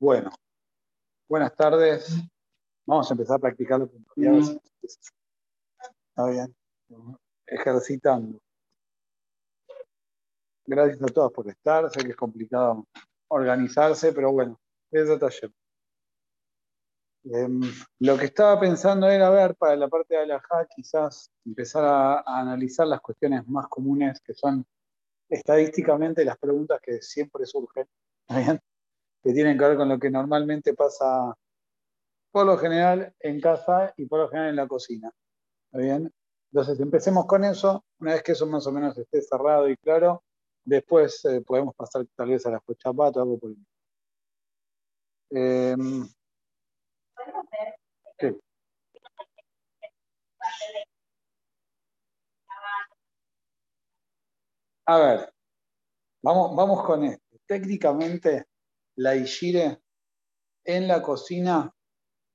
Bueno, buenas tardes. Vamos a empezar a practicar la puntualidad. Está bien. Ejercitando. Gracias a todos por estar. Sé que es complicado organizarse, pero bueno, es taller. Em, lo que estaba pensando era ver para la parte de Alajá, quizás empezar a, analizar las cuestiones más comunes que son estadísticamente las preguntas que siempre surgen, que tienen que ver con lo que normalmente pasa por lo general en casa y por lo general en la cocina. bien? Entonces empecemos con eso. Una vez que eso más o menos esté cerrado y claro, después eh, podemos pasar tal vez a la chapato o algo por el eh, A ver, vamos, vamos con esto. Técnicamente, la Ishire en la cocina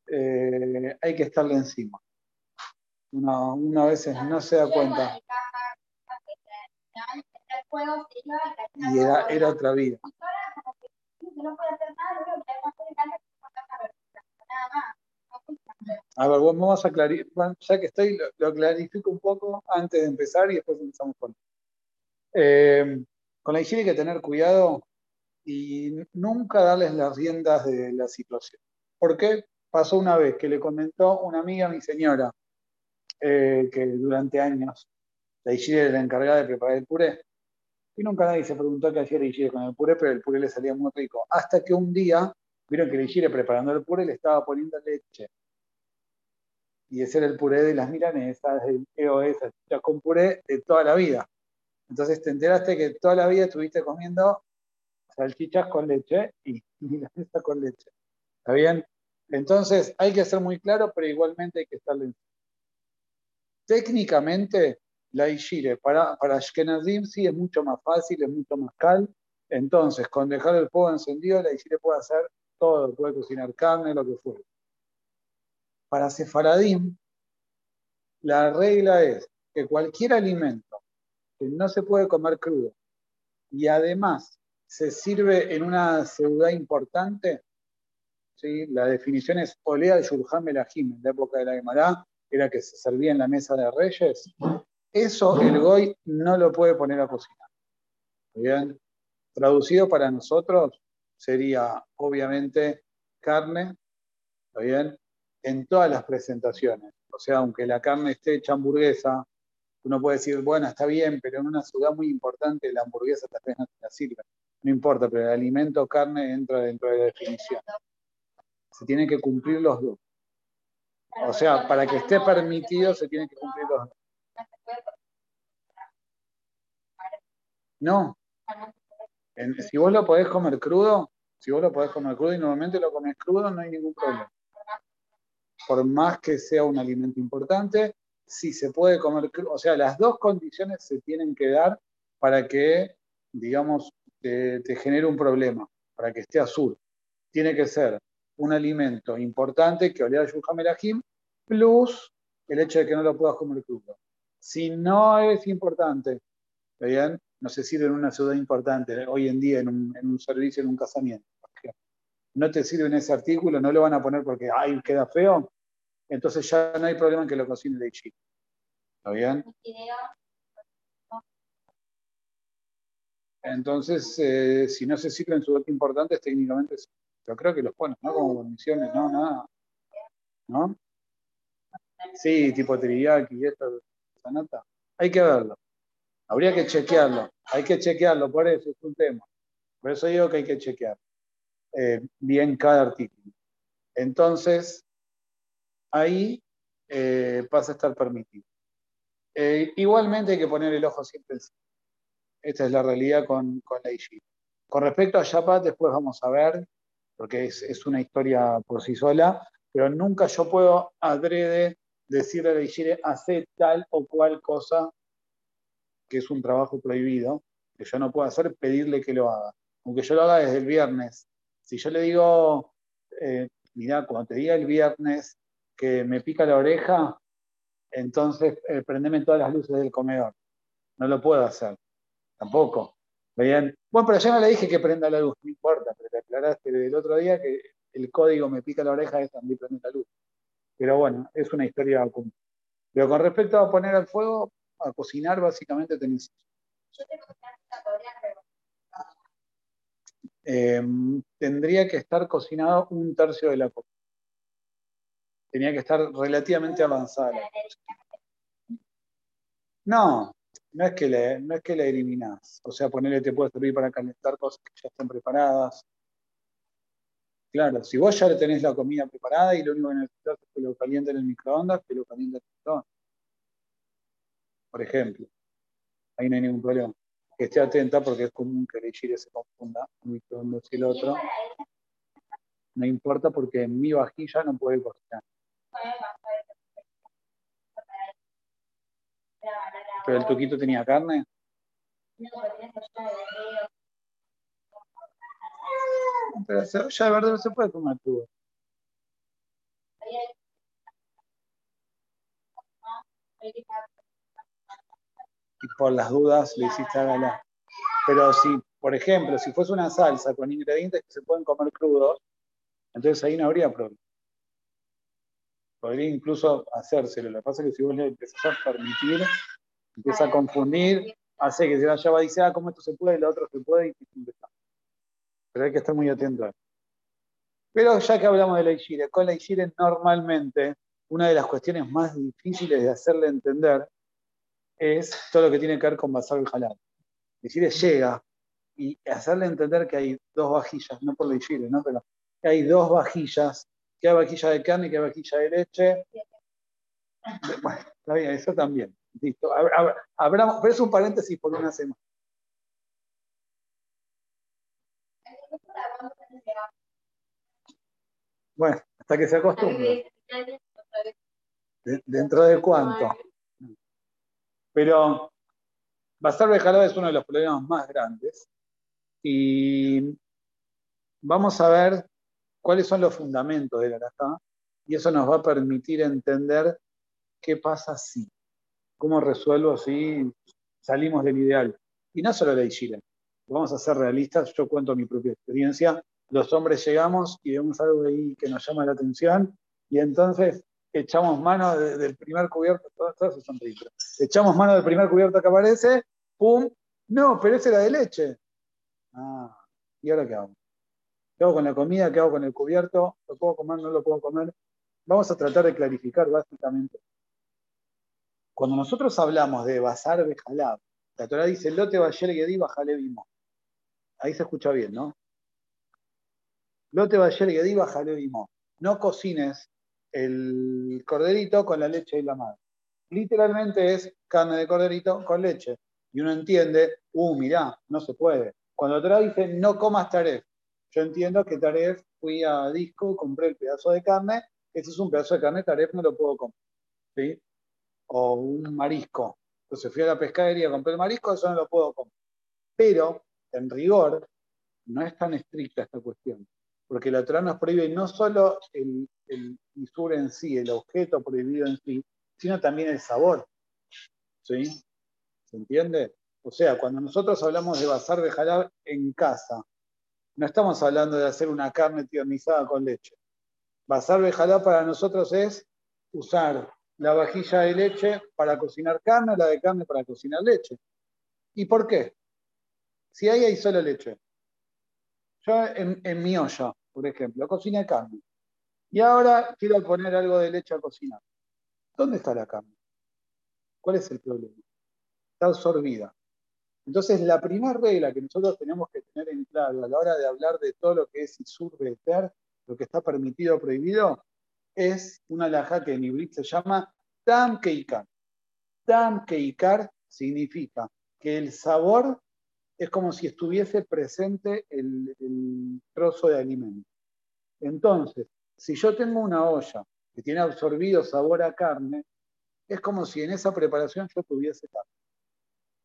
eh, hay que estarle encima. Una, a veces no se da cuenta. Y era, era otra vida. A ver, vamos a clarificar, ya que estoy, lo, clarifico un poco antes de empezar y después empezamos con. Eh, con la higiene hay que tener cuidado y nunca darles las riendas de la situación. ¿Por qué? Pasó una vez que le comentó una amiga mi señora eh, que durante años la higiene era la encargada de preparar el puré. Y nunca nadie se preguntó qué hacía la higiene con el puré, pero el puré le salía muy rico. Hasta que un día vieron que la higiene preparando el puré le estaba poniendo leche y ese era el puré de las milanesas, el EOS, con puré de toda la vida. Entonces te enteraste que toda la vida estuviste comiendo salchichas con leche y milanesas con leche. ¿Está bien? Entonces hay que ser muy claro, pero igualmente hay que estar lento. Técnicamente, la Ishire para, para Ashkenazim sí es mucho más fácil, es mucho más cal. Entonces, con dejar el fuego encendido, la Ishire puede hacer todo, puede cocinar carne, lo que fuera. Para Sefaradim, la regla es que cualquier alimento que no se puede comer crudo y además se sirve en una ciudad importante, ¿sí? la definición es olea de Shurham Elahim, en la época de la Gemara, era que se servía en la mesa de reyes, eso el Goy no lo puede poner a cocinar. ¿Bien? Traducido para nosotros sería obviamente carne, ¿está bien? en todas las presentaciones. O sea, aunque la carne esté hecha hamburguesa, uno puede decir, bueno, está bien, pero en una ciudad muy importante la hamburguesa tal vez no te la sirve. No importa, pero el alimento carne entra dentro de la definición. Se tienen que cumplir los dos. O sea, para que esté permitido se tienen que cumplir los dos. No. si vos lo podés comer crudo, si vos lo podés comer crudo y normalmente lo comes crudo, no hay ningún problema por más que sea un alimento importante, si se puede comer, o sea, las dos condiciones se tienen que dar para que, digamos, te, genere un problema, para que esté azul. Tiene que ser un alimento importante que olea Yuhamelahim, plus el hecho de que no lo puedas comer crudo. Si no es importante, ¿bien? no se sirve en una ciudad importante, hoy en día en un, en un servicio, en un casamiento, no te sirve en ese artículo, no lo van a poner porque, ay, queda feo, entonces ya no hay problema en que lo cocine de chico. ¿Está bien? Entonces, eh, si no se sirven su datos importantes, técnicamente yo creo que los ponen, ¿no? Como condiciones, no, nada. ¿No? Sí, tipo teriyaki y esto, esa nota. Hay que verlo. Habría que chequearlo. Hay que chequearlo, por eso es un tema. Por eso digo que hay que chequear eh, bien cada artículo. Entonces, ahí eh, pasa a estar permitido. Igualmente hay que poner el ojo siempre encima. Esta es la realidad con, Ishii. Con respecto a Shabbat, después vamos a ver, porque es, una historia por sí sola, pero nunca yo puedo adrede decirle a la Ishire, hace tal o cual cosa, que es un trabajo prohibido, que yo no puedo hacer, pedirle que lo haga. Aunque yo lo haga desde el viernes. Si yo le digo, eh, mira, cuando te diga el viernes, que me pica la oreja, entonces eh, prendeme todas las luces del comedor. No lo puedo hacer, tampoco. Bien. Bueno, pero ya no le dije que prenda la luz, no importa, pero te aclaraste del otro día que el código me pica la oreja es también prende la luz. Pero bueno, es una historia común. Pero con respecto a poner al fuego, a cocinar, básicamente tenés. Eh, tendría que estar cocinado un tercio de la comida. Tenía que estar relativamente avanzada. No, no es que le, no es que la eliminás. O sea, ponerle te puede servir para calentar cosas que ya estén preparadas. Claro, si vos ya tenés la comida preparada y lo único que necesitas es que lo caliente en el microondas, que lo caliente en el microondas. Por ejemplo, ahí no hay ningún problema. Que esté atenta porque es común que el chile se confunda un microondas y el otro. No importa porque en mi vajilla no puede cocinar. ¿Pero el tuquito tenía carne? Pero ya de verdad no se puede comer crudo. Y por las dudas le hiciste a Pero si, por ejemplo, si fuese una salsa con ingredientes que se pueden comer crudos, entonces ahí no habría problema. Podría incluso hacérselo. Lo que pasa es que si vos le empezás a permitir, empieza a confundir, hace que se vaya a decir, ah, cómo esto se puede y lo otro se puede, y pero hay que estar muy atento a. Pero ya que hablamos de la Ishire, con la Ishire normalmente una de las cuestiones más difíciles de hacerle entender es todo lo que tiene que ver con basar el jalado. Ishire llega y hacerle entender que hay dos vajillas, no por la Ishire, ¿no? pero que hay dos vajillas, que hay vajilla de carne y que hay vajilla de leche. Bueno, está bien, eso también. Listo. pero es un paréntesis por una semana. Bueno, hasta que se acostumbre. ¿Dentro de cuánto? Pero Basar de Jalada es uno de los problemas más grandes. Y vamos a ver cuáles son los fundamentos de la. Y eso nos va a permitir entender qué pasa si, cómo resuelvo si salimos del ideal. Y no solo la Ishira. Vamos a ser realistas, yo cuento mi propia experiencia los hombres llegamos y vemos algo ahí que nos llama la atención y entonces echamos mano del primer cubierto, todas son echamos mano del primer cubierto que aparece, ¡pum! No, pero ese era de leche. Ah, ¿y ahora qué hago? ¿Qué hago con la comida? ¿Qué hago con el cubierto? ¿Lo puedo comer? ¿No lo puedo comer? Vamos a tratar de clarificar básicamente. Cuando nosotros hablamos de basar bejalab, la Torah dice, lote bayer di bajale. Ahí se escucha bien, ¿no? Lote Bayer Gedi vimo. No cocines el corderito con la leche y la madre. Literalmente es carne de corderito con leche. Y uno entiende, uh, mirá, no se puede. Cuando otra dice, no comas taref. Yo entiendo que taref, fui a disco, compré el pedazo de carne, ese es un pedazo de carne, taref no lo puedo comer. ¿sí? O un marisco. Entonces fui a la pescadería, compré el marisco, eso no lo puedo comer. Pero, en rigor, no es tan estricta esta cuestión porque la Torah nos prohíbe no solo el, el en sí, el objeto prohibido en sí, sino también el sabor. ¿Sí? ¿Se entiende? O sea, cuando nosotros hablamos de basar de jalab en casa, no estamos hablando de hacer una carne tiernizada con leche. Basar de jalab para nosotros es usar la vajilla de leche para cocinar carne, la de carne para cocinar leche. ¿Y por qué? Si ahí hay solo leche, yo en, mi olla, por ejemplo, cociné carne. Y ahora quiero poner algo de leche a cocinar. ¿Dónde está la carne? ¿Cuál es el problema? Está absorbida. Entonces, la primera regla que nosotros tenemos que tener en claro a la hora de hablar de todo lo que es Isur lo que está permitido o prohibido, es una laja que en ibrit se llama Tam Keikar. Significa que el sabor es como si estuviese presente el, trozo de alimento. Entonces, si yo tengo una olla que tiene absorbido sabor a carne, es como si en esa preparación yo tuviese carne.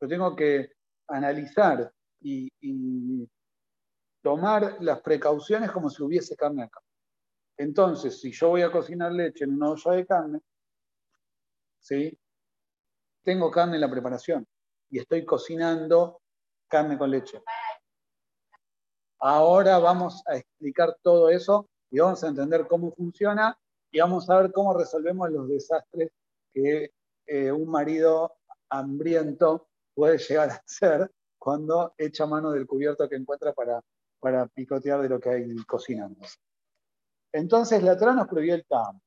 Yo tengo que analizar y, tomar las precauciones como si hubiese carne acá. Entonces, si yo voy a cocinar leche en una olla de carne, ¿sí? tengo carne en la preparación y estoy cocinando carne con leche. Ahora vamos a explicar todo eso y vamos a entender cómo funciona y vamos a ver cómo resolvemos los desastres que eh, un marido hambriento puede llegar a hacer cuando echa mano del cubierto que encuentra para, para picotear de lo que hay cocinando. Entonces, la Torah nos prohibió el tam,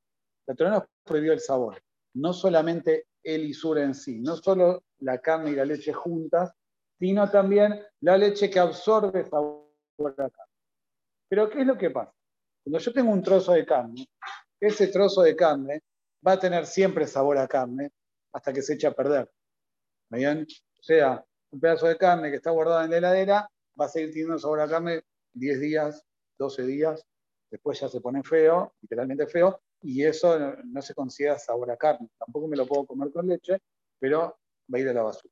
la Torah nos prohibió el sabor, no solamente el isur en sí, no solo la carne y la leche juntas, sino también la leche que absorbe sabor a carne. Pero, ¿qué es lo que pasa? Cuando yo tengo un trozo de carne, ese trozo de carne va a tener siempre sabor a carne hasta que se eche a perder. bien? O sea, un pedazo de carne que está guardado en la heladera va a seguir teniendo sabor a carne 10 días, 12 días, después ya se pone feo, literalmente feo, y eso no, se considera sabor a carne. Tampoco me lo puedo comer con leche, pero va a ir a la basura.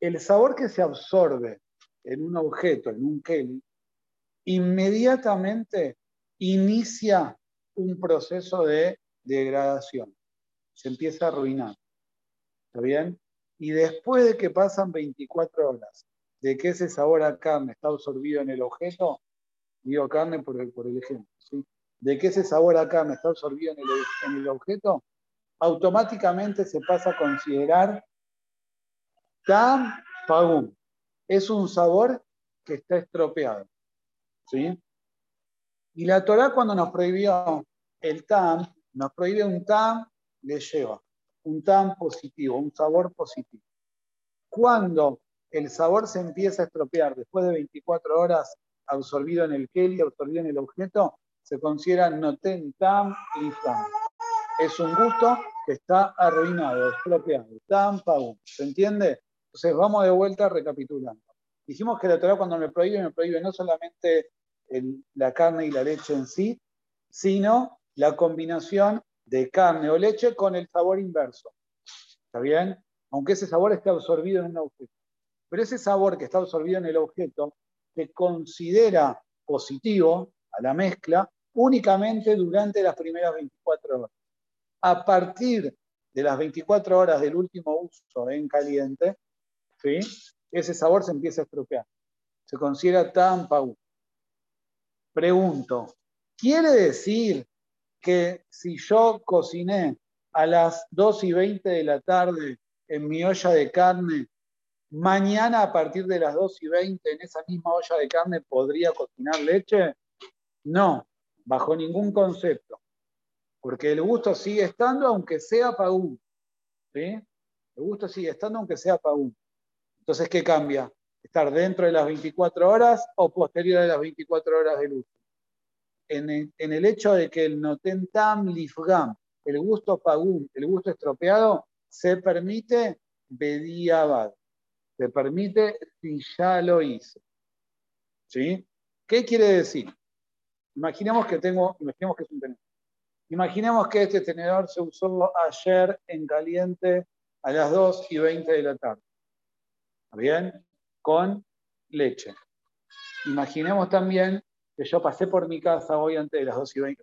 El sabor que se absorbe en un objeto, en un kelly, inmediatamente inicia un proceso de degradación. Se empieza a arruinar. ¿Está bien? Y después de que pasan 24 horas, de que ese sabor a carne está absorbido en el objeto, digo carne por el, por el ejemplo, ¿sí? de que ese sabor a carne está absorbido en el, en el objeto, automáticamente se pasa a considerar tam pagum. Es un sabor que está estropeado. ¿sí? Y la Torah cuando nos prohibió el tam, nos prohíbe un tam, le lleva un tam positivo, un sabor positivo. Cuando el sabor se empieza a estropear después de 24 horas absorbido en el keli, absorbido en el objeto, se considera noten tam y tam. Es un gusto que está arruinado, estropeado. Tam pagum. ¿Se entiende? Entonces vamos de vuelta recapitulando. Dijimos que la Torah cuando me prohíbe, me prohíbe no solamente la carne y la leche en sí, sino la combinación de carne o leche con el sabor inverso. ¿Está bien? Aunque ese sabor esté absorbido en un objeto. Pero ese sabor que está absorbido en el objeto se considera positivo a la mezcla únicamente durante las primeras 24 horas. A partir de las 24 horas del último uso en caliente, ese sabor se empieza a estropear. Se considera tan pau. Pregunto, ¿quiere decir que si yo cociné a las 2 y 20 de la tarde en mi olla de carne, mañana a partir de las 2 y 20 en esa misma olla de carne podría cocinar leche? No, bajo ningún concepto. Porque el gusto sigue estando aunque sea pagú. ¿sí? El gusto sigue estando aunque sea pagú. Entonces, ¿qué cambia? ¿Estar dentro de las 24 horas o posterior a las 24 horas de luz? en el, hecho de que el notentam lifgam, el gusto pagum, el gusto estropeado, se permite bediabad. Se permite si ya lo hice. ¿Sí? ¿Qué quiere decir? Imaginemos que tengo, imaginemos que es un tenedor. Imaginemos que este tenedor se usó ayer en caliente a las 2 y 20 de la tarde. ¿Está bien? Con leche. Imaginemos también que yo pasé por mi casa hoy antes de las 2 y 20,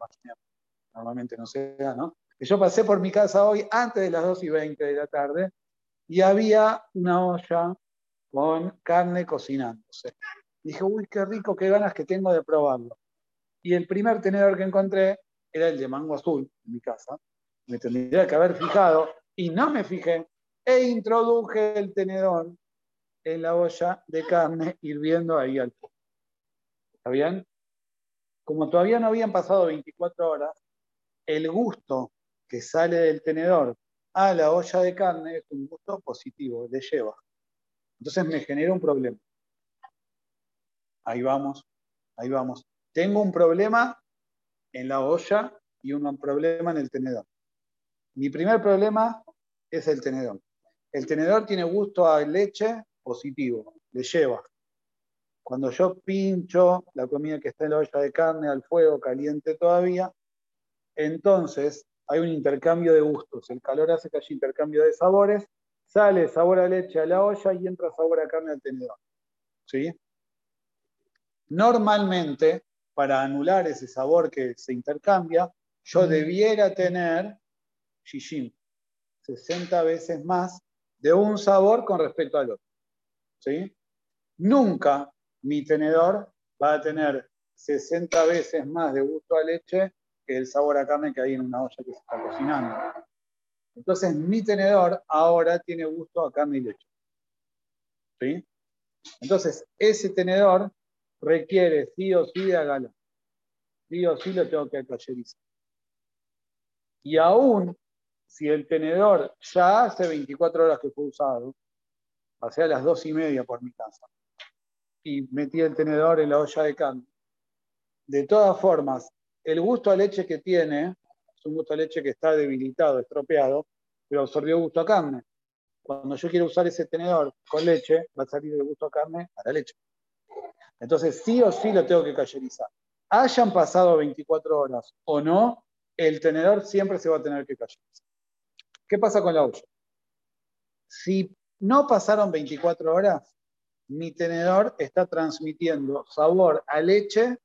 normalmente no sea, ¿no? Que yo pasé por mi casa hoy antes de las 2 y 20 de la tarde y había una olla con carne cocinándose. dije, uy, qué rico, qué ganas que tengo de probarlo. Y el primer tenedor que encontré era el de mango azul en mi casa. Me tendría que haber fijado y no me fijé e introduje el tenedor en la olla de carne hirviendo ahí al fuego. ¿Está bien? como todavía no habían pasado 24 horas, el gusto que sale del tenedor a la olla de carne es un gusto positivo, le lleva. Entonces me genera un problema. Ahí vamos, ahí vamos. Tengo un problema en la olla y un problema en el tenedor. Mi primer problema es el tenedor. El tenedor tiene gusto a leche positivo, le lleva. Cuando yo pincho la comida que está en la olla de carne al fuego caliente todavía, entonces hay un intercambio de gustos. El calor hace que haya intercambio de sabores, sale sabor a leche a la olla y entra sabor a carne al tenedor. ¿Sí? Normalmente, para anular ese sabor que se intercambia, yo debiera tener shishim, 60 veces más de un sabor con respecto al otro. ¿Sí? nunca mi tenedor va a tener 60 veces más de gusto a leche que el sabor a carne que hay en una olla que se está cocinando. Entonces mi tenedor ahora tiene gusto a y leche. ¿Sí? Entonces ese tenedor requiere sí o sí de agala. Sí o sí lo tengo que cacherizar. Y aún si el tenedor ya hace 24 horas que fue usado, pasé a las dos y media por mi casa y metí el tenedor en la olla de carne, de todas formas, el gusto a leche que tiene es un gusto a leche que está debilitado, estropeado, pero absorbió gusto a carne. Cuando yo quiero usar ese tenedor con leche, va a salir de gusto a carne a la leche. Entonces, sí o sí lo tengo que callerizar. Hayan pasado 24 horas o no, el tenedor siempre se va a tener que callerizar. ¿Qué pasa con la olla? Si no pasaron 24 horas, mi tenedor está transmitiendo sabor a leche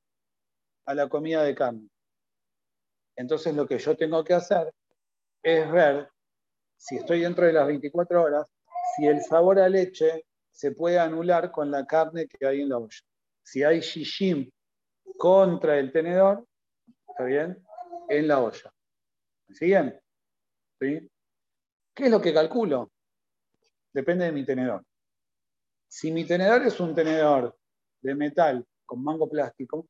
a la comida de carne. Entonces lo que yo tengo que hacer es ver si estoy dentro de las 24 horas, si el sabor a leche se puede anular con la carne que hay en la olla. Si hay shishim contra el tenedor, ¿está bien? En la olla. ¿Me siguen? ¿Sí? ¿Qué es lo que calculo? Depende de mi tenedor. Si mi tenedor es un tenedor de metal con mango plástico,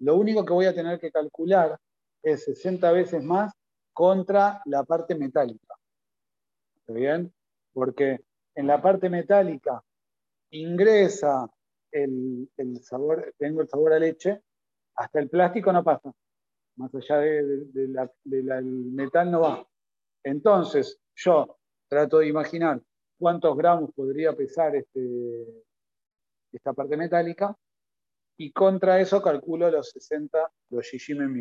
lo único que voy a tener que calcular es 60 veces más contra la parte metálica. ¿Está bien? Porque en la parte metálica ingresa el, sabor, tengo el sabor a leche, hasta el plástico no pasa. Más allá del metal no va. Entonces, yo trato de imaginar cuántos gramos podría pesar este, esta parte metálica y contra eso calculo los 60, los shishim en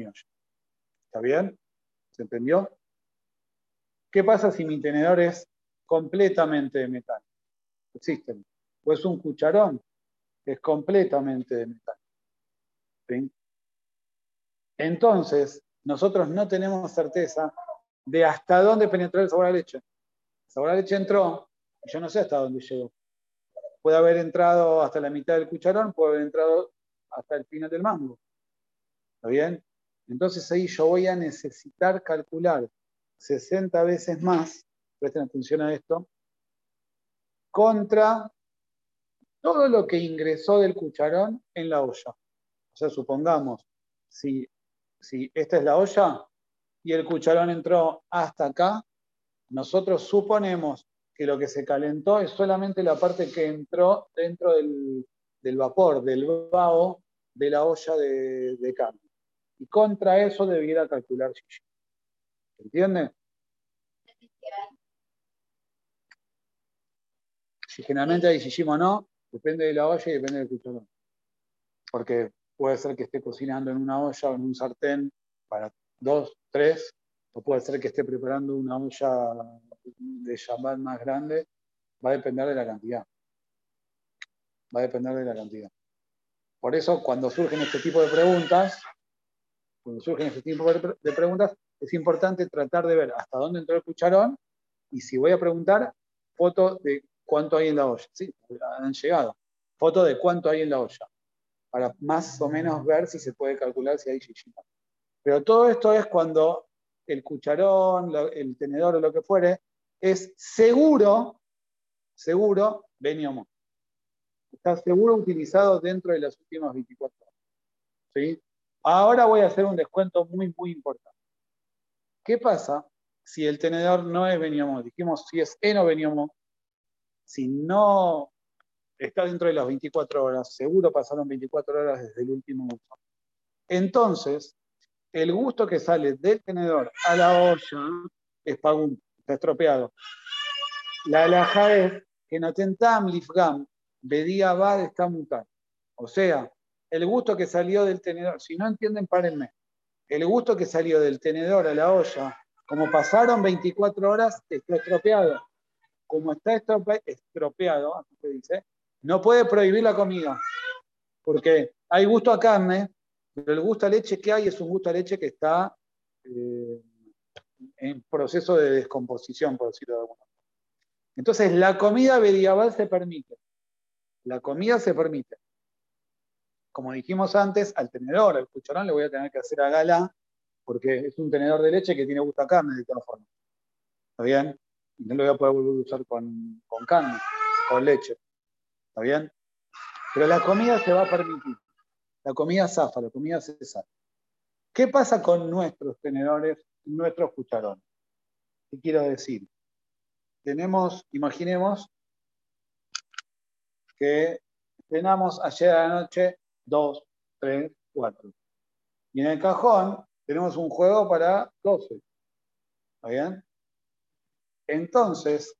¿Está bien? ¿Se entendió? ¿Qué pasa si mi tenedor es completamente de metal? Existen. O es un cucharón es completamente de metal. Entonces, nosotros no tenemos certeza de hasta dónde penetró el sabor a leche. El sabor a leche entró, y yo no sé hasta dónde llegó. Puede haber entrado hasta la mitad del cucharón, puede haber entrado hasta el final del mango. ¿Está bien? Entonces ahí yo voy a necesitar calcular 60 veces más, presten atención a esto, contra todo lo que ingresó del cucharón en la olla. O sea, supongamos, si, si esta es la olla y el cucharón entró hasta acá, nosotros suponemos que lo que se calentó es solamente la parte que entró dentro del, del vapor, del vaho de la olla de, carne. Y contra eso debiera calcular shishim. ¿Entiende? Si generalmente hay shishim o no, depende de la olla y depende del cucharón. Porque puede ser que esté cocinando en una olla o en un sartén para dos, tres, o puede ser que esté preparando una olla de Shabbat más grande, va a depender de la cantidad. Va a depender de la cantidad. Por eso, cuando surgen este tipo de preguntas, cuando surgen este tipo de preguntas, es importante tratar de ver hasta dónde entró el cucharón y si voy a preguntar, foto de cuánto hay en la olla. Sí, han llegado. Foto de cuánto hay en la olla. Para más o menos ver si se puede calcular si hay chichita. Pero todo esto es cuando el cucharón, el tenedor o lo que fuere, es seguro, seguro, veniomo está seguro utilizado dentro de las últimas 24 horas. ¿Sí? Ahora voy a hacer un descuento muy, muy importante. ¿Qué pasa si el tenedor no es Beniomo? Dijimos si es Eno Beniomo, si no está dentro de las 24 horas, seguro pasaron 24 horas desde el último uso. Entonces, el gusto que sale del tenedor a la olla es pagún, está estropeado. La alhaja es que no tentam lifgam, Bedía Bad está mutando. O sea, el gusto que salió del tenedor, si no entienden, párenme. El gusto que salió del tenedor a la olla, como pasaron 24 horas, está estropeado. Como está estropeado, así se dice, no puede prohibir la comida. Porque hay gusto a carne, pero el gusto a leche que hay es un gusto a leche que está eh, en proceso de descomposición, por decirlo de alguna manera. Entonces, la comida medieval se permite La comida se permite. Como dijimos antes, al tenedor, al cucharón, le voy a tener que hacer a gala, porque es un tenedor de leche que tiene gusto a carne de todas formas. ¿Está bien? Y no lo voy a poder volver a usar con, con carne, con leche. ¿Está bien? Pero la comida se va a permitir. La comida zafa, la comida se. ¿Qué pasa con nuestros tenedores, nuestros cucharones? ¿Qué quiero decir? Tenemos, imaginemos que tenemos ayer a la noche dos, tres, cuatro. Y en el cajón tenemos un juego para 12. ¿Está bien? Entonces,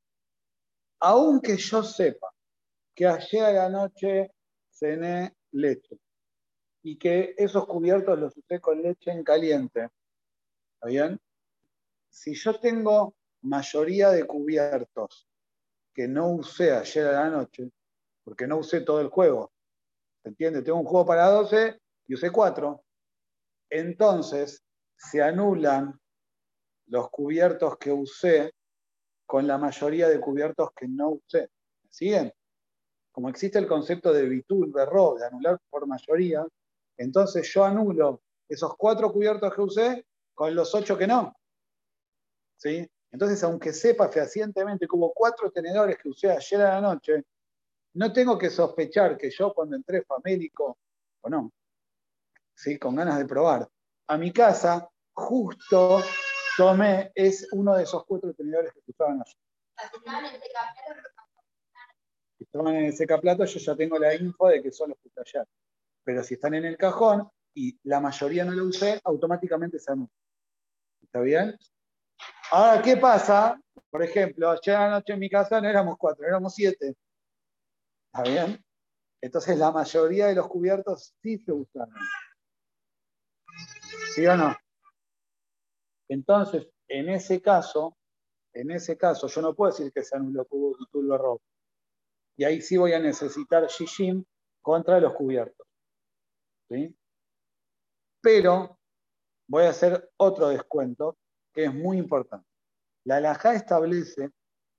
aunque yo sepa que ayer a la noche cené leche y que esos cubiertos los usé con leche en caliente, ¿está bien? Si yo tengo mayoría de cubiertos que no usé ayer a la noche, porque no usé todo el juego. ¿Se entiende? Tengo un juego para 12 y usé 4. Entonces, se anulan los cubiertos que usé con la mayoría de cubiertos que no usé. ¿Siguen? Como existe el concepto de bitul, de de anular por mayoría, entonces yo anulo esos cuatro cubiertos que usé con los ocho que no. ¿Sí? Entonces, aunque sepa fehacientemente que hubo cuatro tenedores que usé ayer a la noche, no tengo que sospechar que yo cuando entré famélico, o no, ¿sí? con ganas de probar, a mi casa, justo tomé, es uno de esos cuatro tenedores que estaban allí. Si estaban en el secaplato, yo ya tengo la info de que son los que allá. Pero si están en el cajón y la mayoría no lo usé, automáticamente se anuncia. ¿Está bien? Ahora, ¿qué pasa? Por ejemplo, ayer anoche en mi casa no éramos cuatro, éramos siete. ¿Está bien? Entonces la mayoría de los cubiertos sí se usaron. ¿Sí o no? Entonces, en ese caso, en ese caso, yo no puedo decir que sea un tulbo rojo. Y ahí sí voy a necesitar shishim contra los cubiertos. ¿Sí? Pero voy a hacer otro descuento que es muy importante. La alajá establece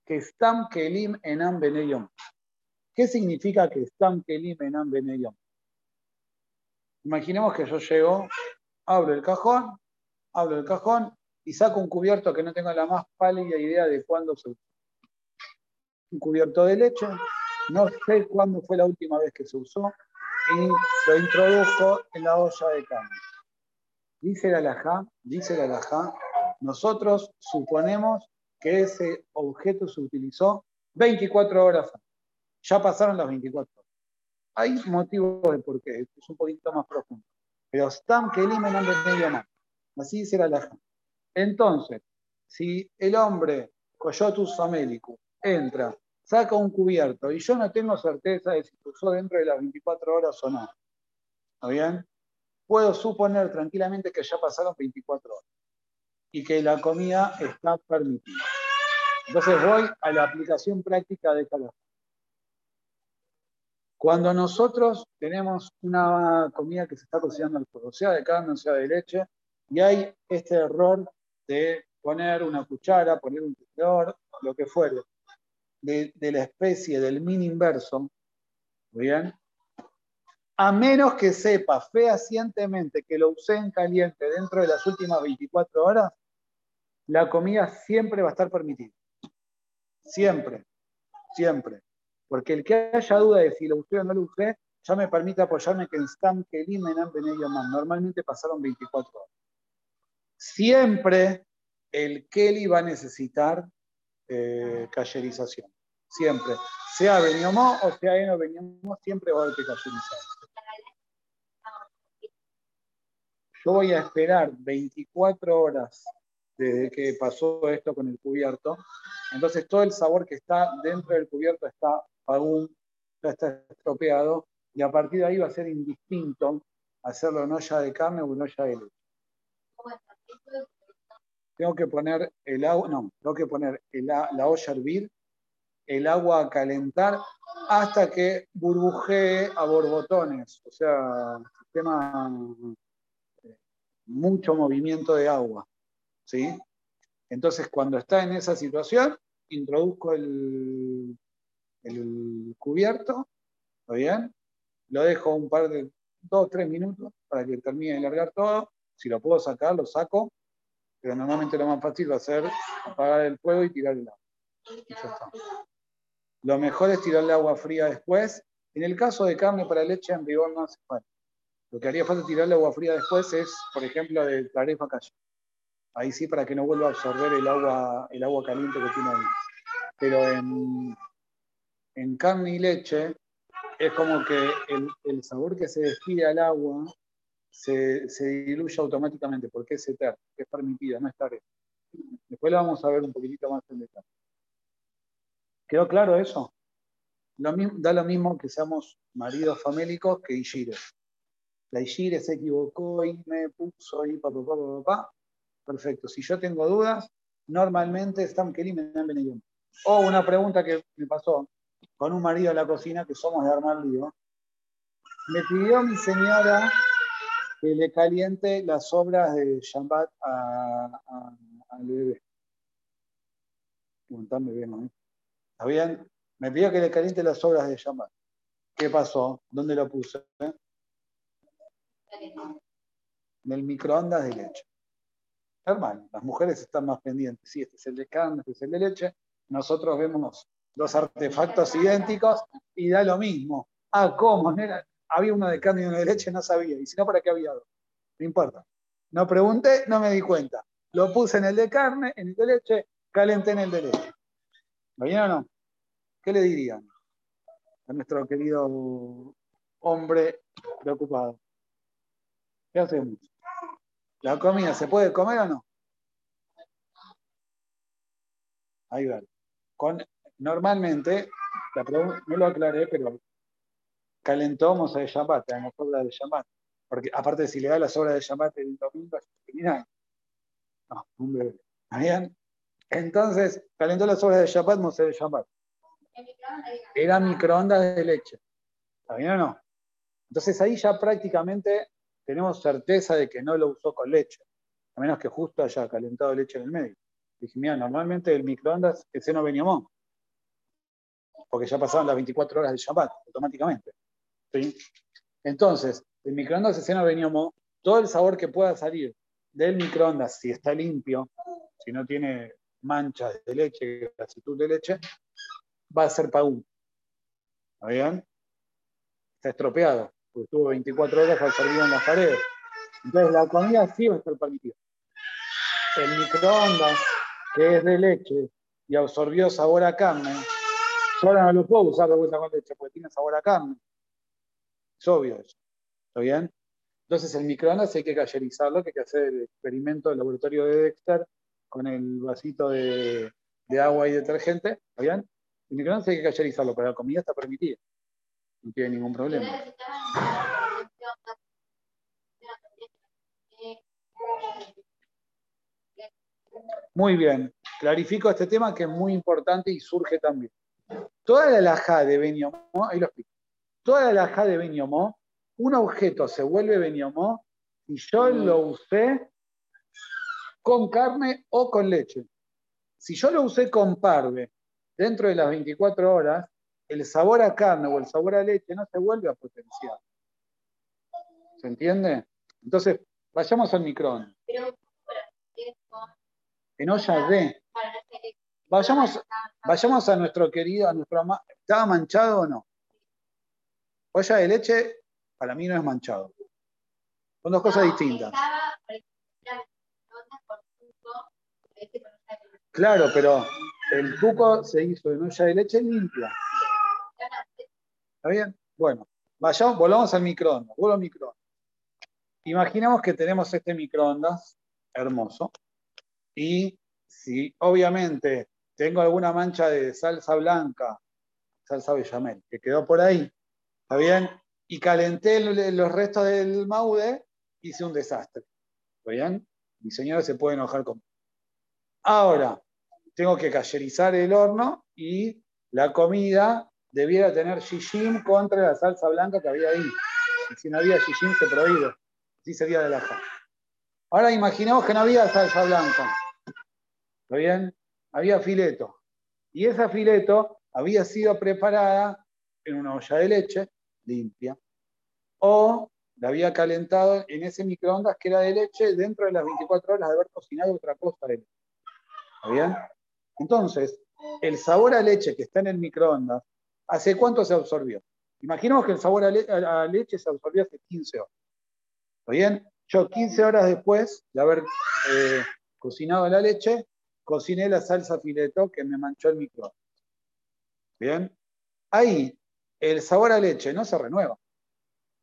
que Stam Kelim Enam Beneyom. ¿Qué significa que están Kelim Enam Beneyom? Imaginemos que yo llego, abro el cajón, abro el cajón y saco un cubierto que no tengo la más pálida idea de cuándo se usó. Un cubierto de leche, no sé cuándo fue la última vez que se usó y lo introduzco en la olla de carne. Dice la alajá, dice la alajá, nosotros suponemos que ese objeto se utilizó 24 horas antes. Ya pasaron las 24 horas. Hay motivos de por qué, es un poquito más profundo. Pero Stam que eliminan de medio más. Así dice la laja. Entonces, si el hombre, Coyotus famélico, entra, saca un cubierto y yo no tengo certeza de si usó dentro de las 24 horas o no, ¿está bien? Puedo suponer tranquilamente que ya pasaron 24 horas y que la comida está permitida. Entonces voy a la aplicación práctica de esta cuando nosotros tenemos una comida que se está cocinando al sea de carne o sea de leche, y hay este error de poner una cuchara, poner un tenedor, lo que fuere, de, la especie del min inverso, ¿bien? A menos que sepa fehacientemente que lo usé en caliente dentro de las últimas 24 horas, la comida siempre va a estar permitida. Siempre, siempre. Porque el que haya duda de si lo usé o no lo usé, ya me permite apoyarme que en Stam Kelim en más. Normalmente pasaron 24 horas. Siempre el Kelly va a necesitar eh, cayerización. Siempre. Sea Beniomó o sea Eno Beniomó, siempre va a haber que cayerizar. Yo voy a esperar 24 horas desde que pasó esto con el cubierto. Entonces todo el sabor que está dentro del cubierto está aún ya está estropeado y a partir de ahí va a ser indistinto hacerlo en olla de carne o en olla de leche. Tengo que poner el agua, no, tengo que poner la olla a hervir, el agua a calentar hasta que burbujee a borbotones, o sea, sistema mucho movimiento de agua. ¿sí? Entonces, cuando está en esa situación, introduzco el, el cubierto, ¿Está bien? Lo dejo un par de, dos, tres minutos para que termine de largar todo. Si lo puedo sacar, lo saco. Pero normalmente lo más fácil va a ser apagar el fuego y tirar el agua. Y ya está. Lo mejor es tirarle agua fría después. En el caso de carne para leche, en rigor no hace falta. Lo que haría falta tirarle agua fría después es, por ejemplo, de tarefa calle. Ahí sí, para que no vuelva a absorber el agua, el agua caliente que tiene ahí. Pero en, en carne y leche es como que el, sabor que se despide al agua se, se, diluye automáticamente porque es eterno, es permitido, no es tarea. Después lo vamos a ver un poquitito más en detalle. ¿Quedó claro eso? Da lo mismo que seamos maridos famélicos que Ishires. La Ishire se equivocó y me puso ahí, papá, papá, papá. Perfecto. Si yo tengo dudas, normalmente están que me dan O una pregunta que me pasó con un marido en la cocina, que somos de armar lío. Me pidió mi señora que le caliente las obras de Shambat al bebé. Preguntame bien, ¿no? ¿Está bien? Me pidió que le caliente las obras de Shambat. ¿Qué pasó? ¿Dónde lo puse? En el microondas de leche. Normal, las mujeres están más pendientes. Sí, este es el de carne, este es el de leche. Nosotros vemos dos artefactos idénticos y da lo mismo. Ah, ¿cómo? Había uno de carne y uno de leche, no sabía. Y si no, ¿para qué había dos? No importa. No pregunté, no me di cuenta. Lo puse en el de carne, en el de leche, calenté en el de leche. ¿Lo o no? ¿Qué le dirían a nuestro querido hombre preocupado? ¿Qué hacemos? ¿La comida se puede comer o no? Ahí va. Con, normalmente, no lo aclaré, pero calentó Mosa de Shabbat, las obras de Shabbat. Porque aparte, si le da las obras de Shabbat el domingo, es criminal. No. ¿Está bien? Entonces, calentó las obras de Shabbat, Mosa de Shabbat. Era microondas de leche. ¿Está bien o no? Entonces ahí ya prácticamente tenemos certeza de que no lo usó con leche, a menos que justo haya calentado leche en el medio. Dije, mira, normalmente el microondas ese no venía más, porque ya pasaban las 24 horas de Shabbat automáticamente. Entonces, el microondas ese no venía todo el sabor que pueda salir del microondas, si está limpio, si no tiene manchas de leche, grasitud de leche, va a ser pagún. ¿Está bien? Está estropeado, porque estuvo 24 horas al servir en las paredes. Entonces la comida sí va a estar permitida. El microondas, que es de leche y absorbió sabor a carne, yo ahora no lo puedo usar de vuelta con leche porque tiene sabor a carne. Es obvio eso. ¿Está bien? Entonces el microondas hay que callerizarlo, que hay que hacer el experimento del laboratorio de Dexter con el vasito de, agua y detergente. ¿Está bien? El microondas hay que cacherizarlo, pero la comida está permitida. No tiene ningún problema. Muy bien. Clarifico este tema que es muy importante y surge también. Toda la laja de Beniomó, ahí lo explico. Toda la laja de Beniomó, un objeto se vuelve Beniomó y yo lo usé con carne o con leche. Si yo lo usé con parve dentro de las 24 horas, el sabor a carne o el sabor a leche no se vuelve a potenciar. ¿Se entiende? Entonces, vayamos al microondas. En olla de. Vayamos, vayamos a nuestro querido, a nuestro ¿Estaba manchado o no? Olla de leche, para mí no es manchado. Son dos cosas distintas. Claro, pero el tuco se hizo en olla de leche limpia. ¿Está bien? Bueno, vayamos, volvamos al microondas. Vuelvo al microondas. Imaginemos que tenemos este microondas hermoso y si obviamente tengo alguna mancha de salsa blanca, salsa bechamel, que quedó por ahí, ¿está bien? Y calenté los restos del maude, hice un desastre. ¿Está bien? Mi señora se puede enojar conmigo. Ahora, tengo que cayerizar el horno y la comida debiera tener shishim contra la salsa blanca que había ahí. Y si no había shishim, se prohíbe. Así sería de la Ahora imaginemos que no había salsa blanca. ¿Está bien? Había fileto. Y esa fileto había sido preparada en una olla de leche limpia, o la había calentado en ese microondas que era de leche dentro de las 24 horas de haber cocinado otra cosa de leche. ¿Está bien? Entonces, el sabor a leche que está en el microondas, ¿hace cuánto se absorbió? Imaginemos que el sabor a, leche se absorbió hace 15 horas. ¿Está bien? Yo 15 horas después de haber eh, cocinado la leche, cociné la salsa fileto que me manchó el microondas. ¿Bien? Ahí el sabor a leche no se renueva.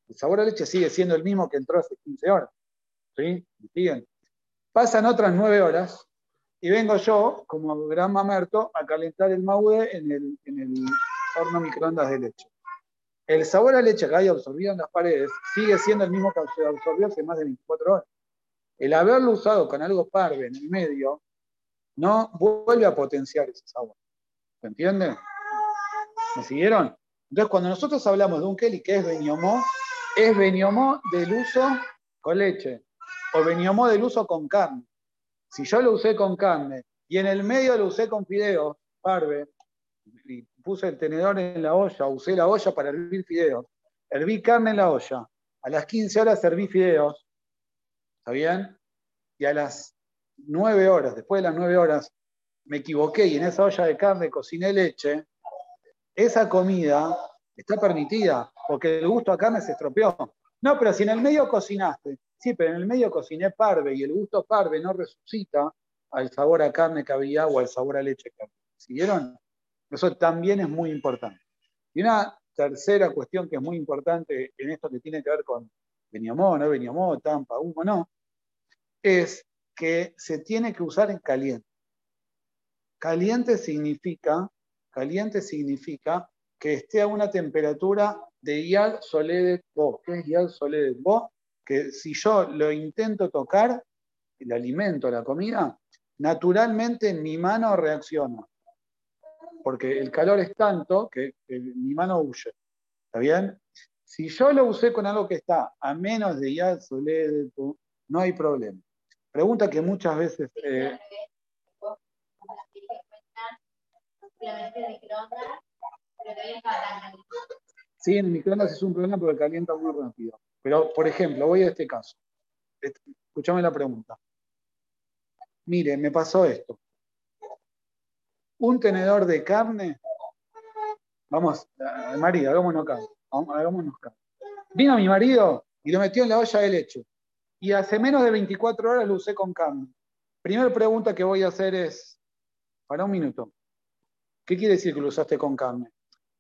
El sabor a leche sigue siendo el mismo que entró hace 15 horas. ¿Sí? ¿Siguen? Pasan otras 9 horas y vengo yo, como gran mamerto, a calentar el maude en el, en el horno microondas de leche. El sabor a leche que hay absorbido en las paredes sigue siendo el mismo que absorbió hace más de 24 horas. El haberlo usado con algo parve en el medio no vuelve a potenciar ese sabor. ¿Se entiende? ¿Me siguieron? Entonces, cuando nosotros hablamos de un Kelly que es Beniomó, es Beniomó del uso con leche o Beniomó del uso con carne. Si yo lo usé con carne y en el medio lo usé con fideos, parve, y puse el tenedor en la olla, usé la olla para hervir fideos, herví carne en la olla, a las 15 horas serví fideos, ¿está bien? Y a las 9 horas, después de las 9 horas, me equivoqué y en esa olla de carne cociné leche, esa comida está permitida, porque el gusto a carne se estropeó. No, pero si en el medio cocinaste, sí, pero en el medio cociné parve y el gusto parve no resucita al sabor a carne que había o al sabor a leche que había. ¿Siguieron? Eso también es muy importante. Y una tercera cuestión que es muy importante en esto que tiene que ver con Beniamó, no Beniamó, Tampa, Humo, no, es que se tiene que usar en caliente. Caliente significa Caliente significa que esté a una temperatura de Yal Soledet Bo. ¿Qué es Yal Soledet Bo? Que si yo lo intento tocar, el alimento, la comida, naturalmente mi mano reacciona. Porque el calor es tanto que, mi mano huye. ¿Está bien? Si yo lo usé con algo que está a menos de Yal Soledet no hay problema. Pregunta que muchas veces eh, Sí, en microondas es un problema porque calienta muy rápido. Pero, por ejemplo, voy a este caso. Escúchame la pregunta. Mire, me pasó esto. Un tenedor de carne. Vamos, eh, marido, hagámonos acá. Hagámonos acá. Vino mi marido y lo metió en la olla de leche. Y hace menos de 24 horas lo usé con carne. Primera pregunta que voy a hacer es, para un minuto, ¿Qué quiere decir que lo usaste con carne?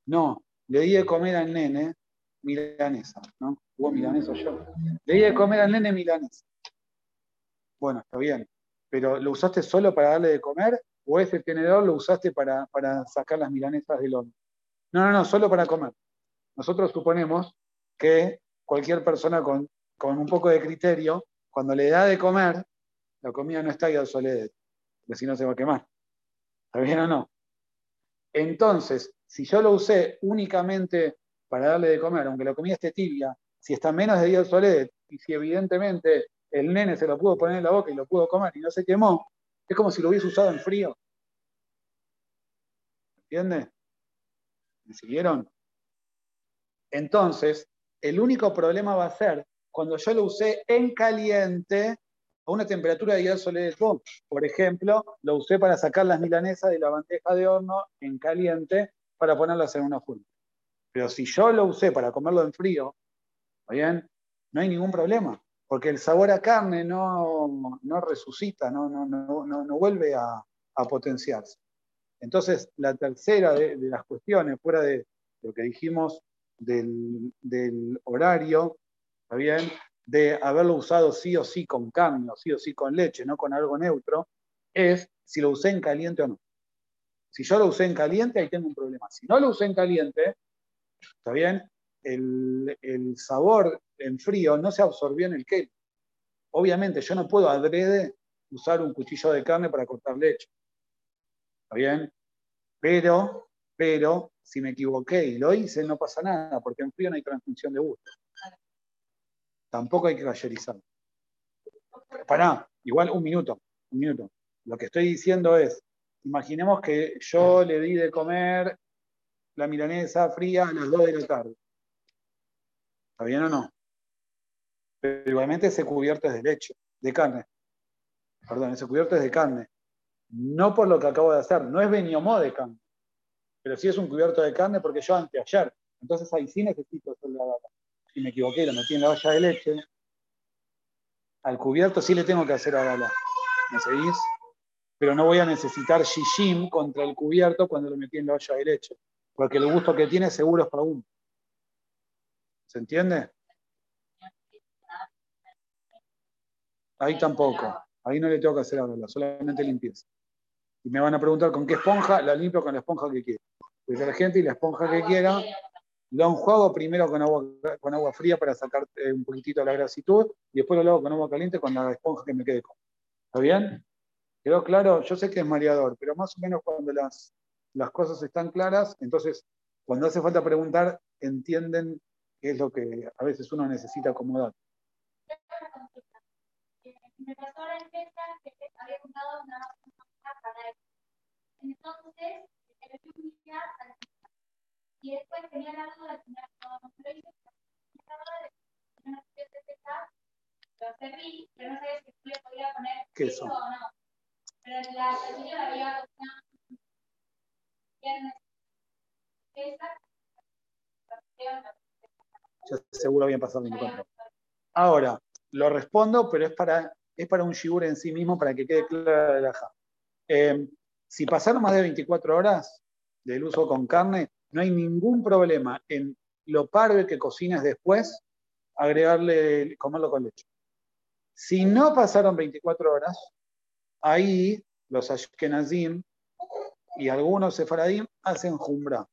No, le di de comer al nene milanesa, ¿no? Hubo milanesa yo. Le di de comer al nene milanesa. Bueno, está bien. Pero ¿lo usaste solo para darle de comer o ese tenedor lo usaste para, sacar las milanesas del horno? No, no, no, solo para comer. Nosotros suponemos que cualquier persona con, un poco de criterio, cuando le da de comer, la comida no está al soledad, porque si no se va a quemar. ¿Está bien o no? Entonces, si yo lo usé únicamente para darle de comer, aunque la comida esté tibia, si está menos de 10 soles y si evidentemente el nene se lo pudo poner en la boca y lo pudo comer y no se quemó, es como si lo hubiese usado en frío. ¿Entiendes? ¿Me siguieron? Entonces, el único problema va a ser cuando yo lo usé en caliente a una temperatura de 10 soles Por ejemplo, lo usé para sacar las milanesas de la bandeja de horno en caliente para ponerlas en una fuente. Pero si yo lo usé para comerlo en frío, bien? No hay ningún problema, porque el sabor a carne no, resucita, no, no, no, vuelve a, potenciarse. Entonces, la tercera de, las cuestiones, fuera de lo que dijimos del, del horario, ¿está bien? de haberlo usado sí o sí con carne o sí o sí con leche, no con algo neutro, es si lo usé en caliente o no. Si yo lo usé en caliente, ahí tengo un problema. Si no lo usé en caliente, ¿está bien? El, sabor en frío no se absorbió en el queso. Obviamente, yo no puedo adrede usar un cuchillo de carne para cortar leche. ¿Está bien? Pero, pero, si me equivoqué y lo hice, no pasa nada, porque en frío no hay transmisión de gusto. Tampoco hay que gallerizar. Pará, igual un minuto, un minuto. Lo que estoy diciendo es, imaginemos que yo le di de comer la milanesa fría a las 2 de la tarde. ¿Está bien o no? Pero igualmente ese cubierto es de leche, de carne. Perdón, ese cubierto es de carne. No por lo que acabo de hacer, no es beniomó de carne. Pero sí es un cubierto de carne porque yo anteayer. Entonces ahí sí necesito hacer la Si me equivoqué, lo metí en la olla de leche. Al cubierto sí le tengo que hacer agala. ¿Me seguís? Pero no voy a necesitar shishim contra el cubierto cuando lo metí en la olla de leche. Porque el gusto que tiene seguro es para uno. ¿Se entiende? Ahí tampoco. Ahí no le tengo que hacer agala, solamente limpieza. Y me van a preguntar con qué esponja, la limpio con la esponja que quiera. Detergente y la esponja que quiera. Lo enjuago primero con agua, con agua fría para sacar un poquitito la grasitud y después lo hago con agua caliente con la esponja que me quede con. ¿Está bien? ¿Quedó claro? Yo sé que es mareador, pero más o menos cuando las, las cosas están claras, entonces cuando hace falta preguntar, entienden qué es lo que a veces uno necesita acomodar. Me pasó la empresa que había comprado una para Entonces, queso o no. Pero en la señora había una ya seguro habían pasado 24 Ahora, lo respondo, pero es para, es para un shigur en sí mismo, para que quede clara la ja. Eh, si pasaron más de 24 horas del uso con carne, no hay ningún problema en lo parve que cocines después, agregarle, comerlo con leche. Si no pasaron 24 horas, ahí los ashkenazim y algunos sefaradim hacen jumbra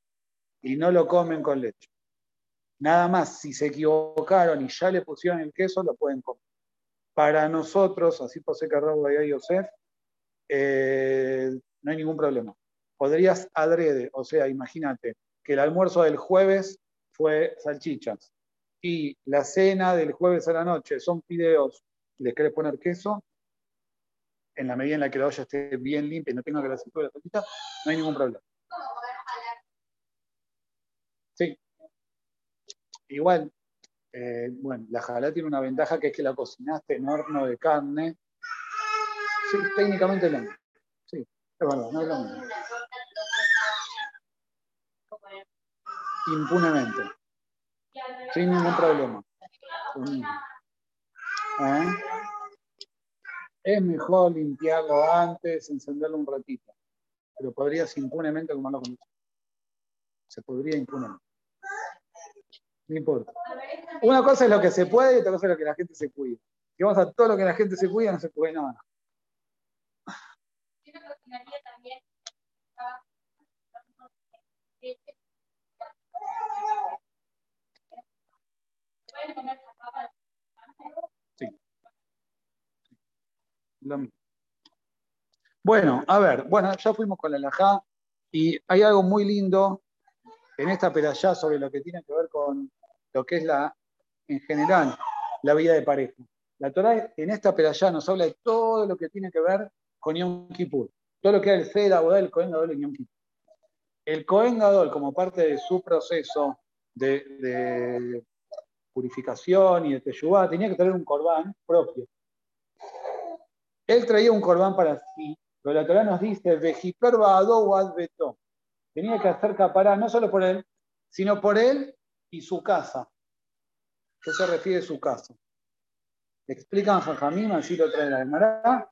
y no lo comen con leche. Nada más, si se equivocaron y ya le pusieron el queso, lo pueden comer. Para nosotros, así José Carrabo y Yosef, eh, no hay ningún problema. Podrías adrede, o sea, imagínate que el almuerzo del jueves fue salchichas y la cena del jueves a la noche son fideos y le querés poner queso, en la medida en la que la olla esté bien limpia y no tenga grasito de la salchicha, no hay ningún problema. Sí. Igual, eh, bueno, la jalá tiene una ventaja que es que la cocinaste en horno de carne. Sí, técnicamente lo mismo. Sí, es verdad, no es lo mismo. Impunemente. Sin ningún problema. ¿Eh? Es mejor limpiarlo antes, encenderlo un ratito. Pero podrías impunemente comerlo con Se podría impunemente. No importa. Una cosa es lo que se puede y otra cosa es lo que la gente se cuida. Si vamos a todo lo que la gente se cuida, no se puede nada. Bueno, a ver, bueno, ya fuimos con la Lajá y hay algo muy lindo en esta peralla sobre lo que tiene que ver con lo que es la, en general, la vida de pareja. La Torah en esta peralla nos habla de todo lo que tiene que ver con Yom Kippur, todo lo que es el Abodá del Cohen Gadol en Yom Kippur. El Cohen Gadol, como parte de su proceso de, purificación y de Teshuvah, tenía que traer un corbán propio. Él traía un corbán para sí, pero la Torah nos dice, tenía que hacer capará no solo por él, sino por él y su casa. ¿Qué se refiere a su casa? Explican Jajamim, así lo trae la Gemara,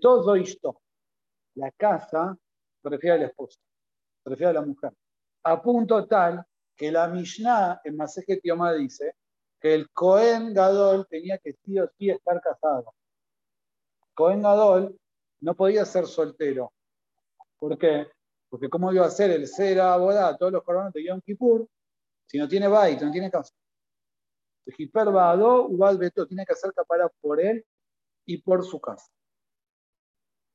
todo esto. La casa se refiere a la esposa, se refiere a la mujer. A punto tal que la Mishnah en Masejet Yomá dice el Cohen Gadol tenía que sí o sí estar casado. Cohen Gadol no podía ser soltero. ¿Por qué? Porque ¿cómo iba a ser el Sera Abodá, todos los coronados de Yom Kippur, si no tiene bait, no tiene casa? El Hiper Ubal Beto, tiene que hacer capara por él y por su casa.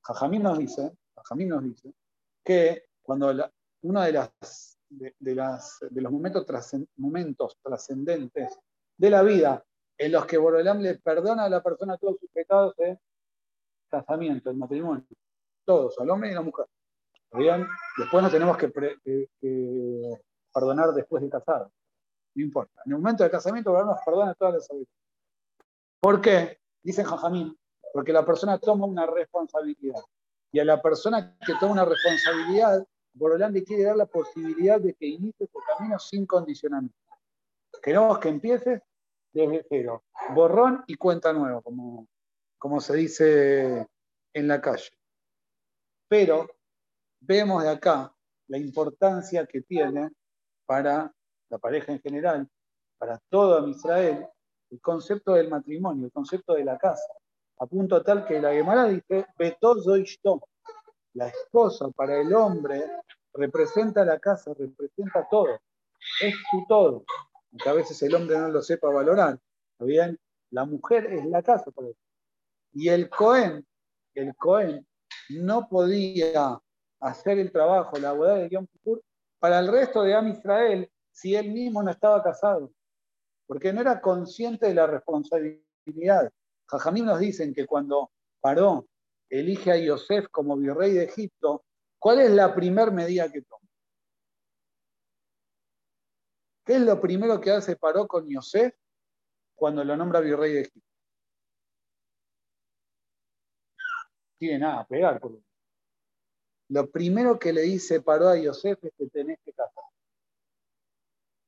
Jajamín nos dice, nos dice que cuando de, las, de, las, de los momentos trascendentes de la vida en los que Borolam le perdona a la persona todos sus pecados es casamiento, el matrimonio. Todos, al hombre y a la mujer. Después no tenemos que, perdonar después de casar. no importa. En el momento del casamiento, Borón nos perdona todas las obligaciones. ¿Por qué? Dicen Jajamín, porque la persona toma una responsabilidad. Y a la persona que toma una responsabilidad, Borolán le quiere dar la posibilidad de que inicie su camino sin condicionamiento. Queremos que empiece desde cero. Borrón y cuenta nueva, como, como se dice en la calle. Pero vemos de acá la importancia que tiene para la pareja en general, para todo Israel, el concepto del matrimonio, el concepto de la casa, a punto tal que la Gemara dice, la esposa para el hombre representa la casa, representa todo, es su todo, aunque a veces el hombre no lo sepa valorar, ¿está bien? La mujer es la casa para él. Y el Cohen, el Cohen no podía hacer el trabajo, la boda de Yom Kippur, para el resto de Am Israel si él mismo no estaba casado, porque no era consciente de la responsabilidad. Jajamín nos dicen que cuando Paró elige a Yosef como virrey de Egipto, ¿cuál es la primera medida que toma? ¿Qué es lo primero que hace Paró con Yosef cuando lo nombra virrey de Egipto? tiene nada a pegar. Lo primero que le dice Paró a Yosef es que tenés que casar.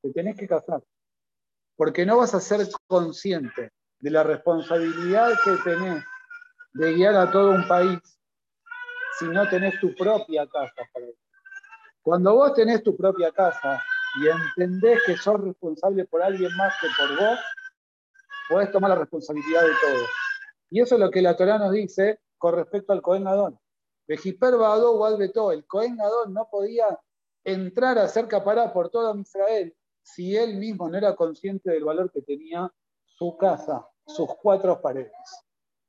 Te tenés que casar. Porque no vas a ser consciente de la responsabilidad que tenés de guiar a todo un país si no tenés tu propia casa. Cuando vos tenés tu propia casa y entendés que sos responsable por alguien más que por vos, podés tomar la responsabilidad de todo. Y eso es lo que la Torah nos dice con respecto al Cohen Albeto, el Cohen Gadol no podía entrar a ser capará por todo Israel si él mismo no era consciente del valor que tenía su casa, sus cuatro paredes.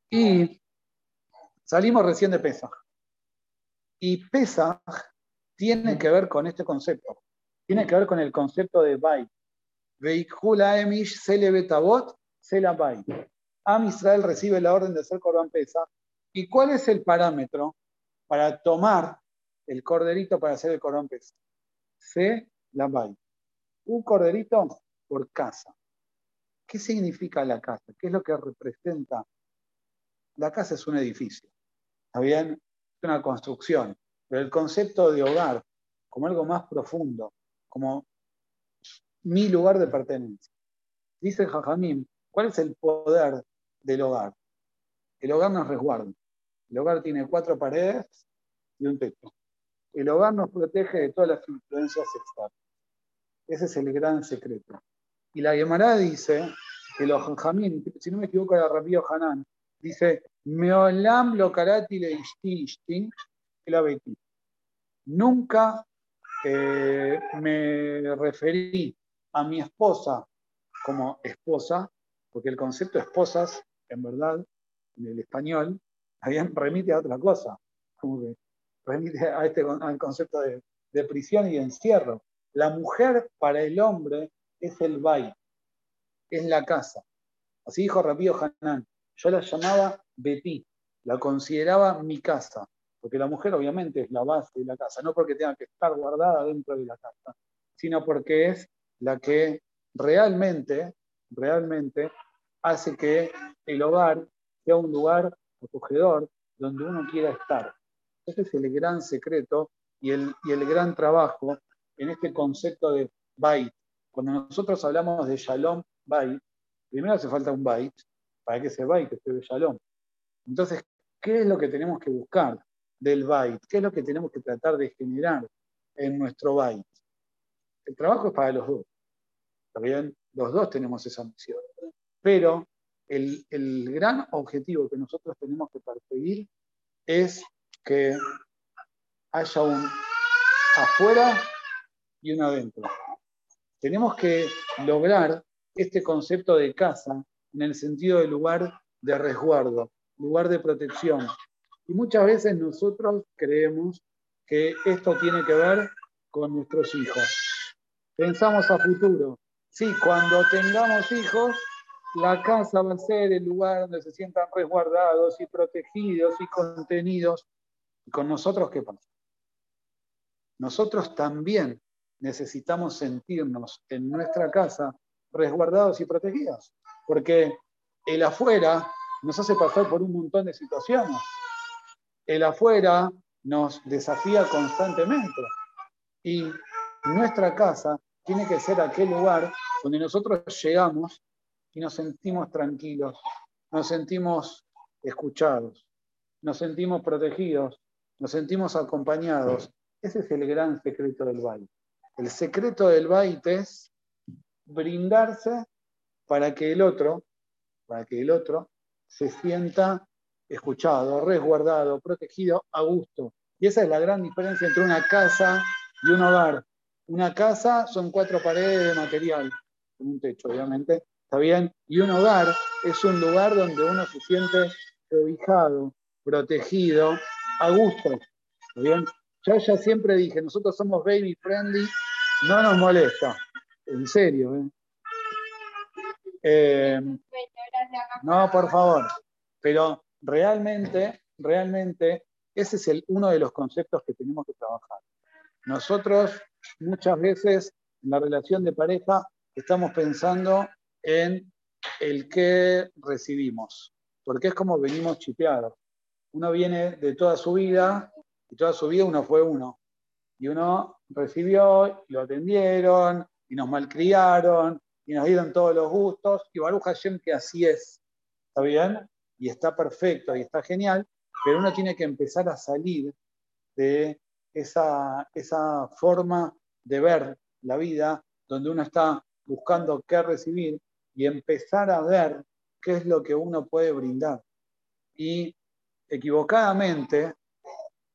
Y salimos recién de Pesach. Y Pesach tiene que ver con este concepto. Tiene que ver con el concepto de Bay. Veikula emish sele betabot sela Bay. Am Israel recibe la orden de hacer Corban ¿Y cuál es el parámetro para tomar el corderito para hacer el corón pesa? Se. Un corderito por casa. ¿Qué significa la casa? ¿Qué es lo que representa? La casa es un edificio. ¿Está bien? Es una construcción. Pero el concepto de hogar, como algo más profundo, como mi lugar de pertenencia. Dice Jajamín, ¿cuál es el poder del hogar? El hogar nos resguarda. El hogar tiene cuatro paredes y un techo. El hogar nos protege de todas las influencias externas. Ese es el gran secreto. Y la Gemara dice que los Jamín, si no me equivoco, era Rabío Hanan, dice, Meolam lo karati le la betí. Nunca eh, me referí a mi esposa como esposa, porque el concepto de esposas, en verdad, en el español, remite a otra cosa, como que remite a este, al concepto de, prisión y de encierro. La mujer para el hombre es el bay, es la casa. Así dijo Rapío Hanan. Yo la llamaba Betí, la consideraba mi casa, porque la mujer obviamente es la base de la casa, no porque tenga que estar guardada dentro de la casa, sino porque es la que realmente, realmente hace que el hogar sea un lugar acogedor, donde uno quiera estar. Ese es el gran secreto y el, y el gran trabajo en este concepto de bait. Cuando nosotros hablamos de shalom bait, primero hace falta un bait para que ese bait esté de shalom. Entonces, ¿qué es lo que tenemos que buscar del bait? ¿Qué es lo que tenemos que tratar de generar en nuestro bait? El trabajo es para los dos. ¿Está bien? Los dos tenemos esa misión. Pero el, gran objetivo que nosotros tenemos que perseguir es que haya un afuera y un adentro. Tenemos que lograr este concepto de casa en el sentido de lugar de resguardo, lugar de protección. Y muchas veces nosotros creemos que esto tiene que ver con nuestros hijos. Pensamos a futuro. Sí, cuando tengamos hijos, la casa va a ser el lugar donde se sientan resguardados y protegidos y contenidos. ¿Y con nosotros qué pasa? Nosotros también necesitamos sentirnos en nuestra casa resguardados y protegidos, porque el afuera nos hace pasar por un montón de situaciones. El afuera nos desafía constantemente y nuestra casa tiene que ser aquel lugar donde nosotros llegamos y nos sentimos tranquilos, nos sentimos escuchados, nos sentimos protegidos, nos sentimos acompañados. Ese es el gran secreto del baile. El secreto del baile es brindarse para que el otro, para que el otro se sienta escuchado, resguardado, protegido a gusto. Y esa es la gran diferencia entre una casa y un hogar. Una casa son cuatro paredes de material, con un techo, obviamente, ¿está bien? Y un hogar es un lugar donde uno se siente cobijado, protegido, a gusto, ¿está bien? Yo ya siempre dije, nosotros somos baby friendly, no nos molesta, en serio. ¿eh? Eh, no, por favor, pero realmente, realmente, ese es el, uno de los conceptos que tenemos que trabajar. Nosotros muchas veces en la relación de pareja estamos pensando en el que recibimos, porque es como venimos chipeados. Uno viene de toda su vida y toda su vida uno fue uno. Y uno recibió, y lo atendieron, y nos malcriaron, y nos dieron todos los gustos, y Baruch Hashem que así es. ¿Está bien? Y está perfecto, y está genial, pero uno tiene que empezar a salir de esa, esa forma de ver la vida, donde uno está buscando qué recibir y empezar a ver qué es lo que uno puede brindar. Y equivocadamente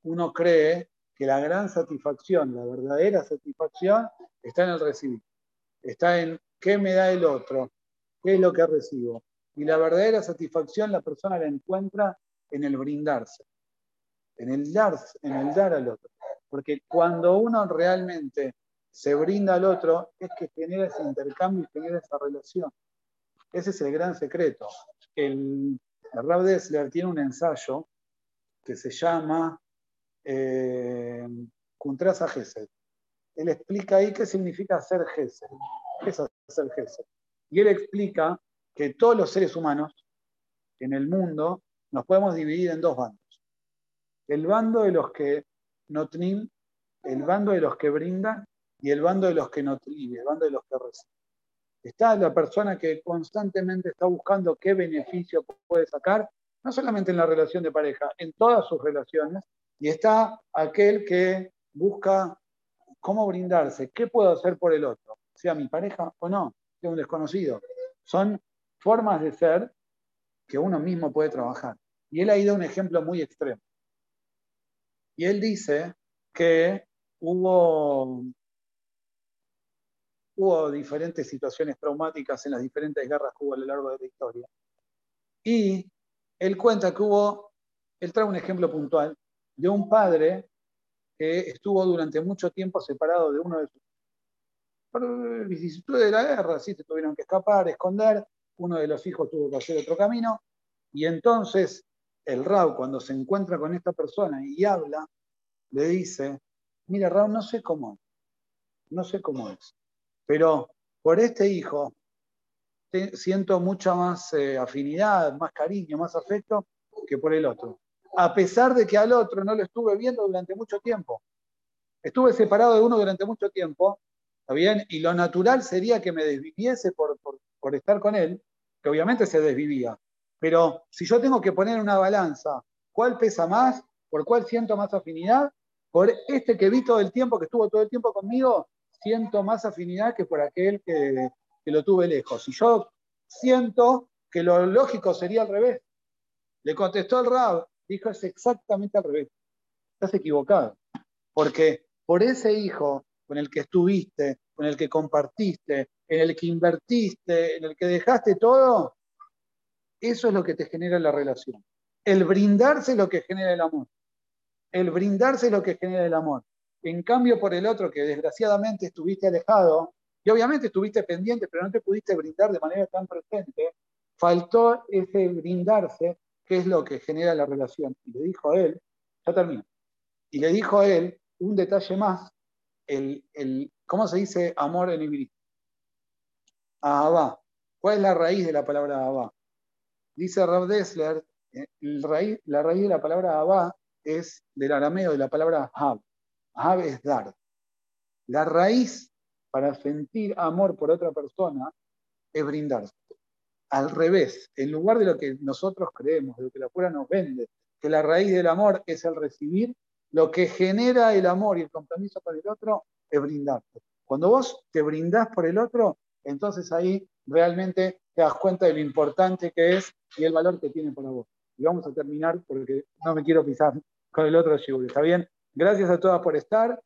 uno cree que la gran satisfacción, la verdadera satisfacción, está en el recibir, está en qué me da el otro, qué es lo que recibo. Y la verdadera satisfacción la persona la encuentra en el brindarse, en el dar, en el dar al otro. Porque cuando uno realmente se brinda al otro, es que genera ese intercambio y genera esa relación. Ese es el gran secreto. El, el Dessler tiene un ensayo que se llama eh, Contrasa Gesed. Él explica ahí qué significa ser Gesed. ¿Qué es hacer Gesed? Y él explica que todos los seres humanos en el mundo nos podemos dividir en dos bandos. El bando de los que notnim, el bando de los que brindan y el bando de los que notrim, el bando de los que reciben. Está la persona que constantemente está buscando qué beneficio puede sacar, no solamente en la relación de pareja, en todas sus relaciones, y está aquel que busca cómo brindarse, qué puedo hacer por el otro, sea mi pareja o no, sea un desconocido. Son formas de ser que uno mismo puede trabajar. Y él ha ido a un ejemplo muy extremo. Y él dice que hubo, hubo diferentes situaciones traumáticas en las diferentes guerras que hubo a lo largo de la historia. Y él cuenta que hubo, él trae un ejemplo puntual de un padre que estuvo durante mucho tiempo separado de uno de sus por vicisitudes de la guerra, sí, se tuvieron que escapar, esconder, uno de los hijos tuvo que hacer otro camino, y entonces el Rao, cuando se encuentra con esta persona y habla, le dice, mira Rao, no sé cómo no sé cómo es, pero por este hijo siento mucha más eh, afinidad, más cariño, más afecto que por el otro. A pesar de que al otro no lo estuve viendo durante mucho tiempo. Estuve separado de uno durante mucho tiempo, ¿está bien? Y lo natural sería que me desviviese por, por estar con él, que obviamente se desvivía. Pero si yo tengo que poner una balanza, ¿cuál pesa más? ¿Por cuál siento más afinidad? Por este que vi todo el tiempo, que estuvo todo el tiempo conmigo, siento más afinidad que por aquel que, lo tuve lejos. Y yo siento que lo lógico sería al revés. Le contestó el Rab, dijo es exactamente al revés. Estás equivocado. Porque por ese hijo con el que estuviste, con el que compartiste, en el que invertiste, en el que dejaste todo, eso es lo que te genera la relación. El brindarse es lo que genera el amor. El brindarse es lo que genera el amor. En cambio, por el otro, que desgraciadamente estuviste alejado, y obviamente estuviste pendiente, pero no te pudiste brindar de manera tan presente, faltó ese brindarse, que es lo que genera la relación. Y le dijo a él, ya termino, y le dijo a él un detalle más, el, el, ¿cómo se dice amor en hebreo? Ahabá. ¿Cuál es la raíz de la palabra Ahabá? Dice Rav Dessler, eh, la raíz de la palabra Ahabá es del arameo de la palabra Hab. Hab es dar. La raíz para sentir amor por otra persona es brindarse. Al revés, en lugar de lo que nosotros creemos, de lo que la pura nos vende, que la raíz del amor es el recibir, lo que genera el amor y el compromiso con el otro es brindarte. Cuando vos te brindás por el otro, entonces ahí realmente te das cuenta de lo importante que es y el valor que tiene para vos. Y vamos a terminar porque no me quiero pisar con el otro shiur. ¿Está bien? Gracias a todas por estar.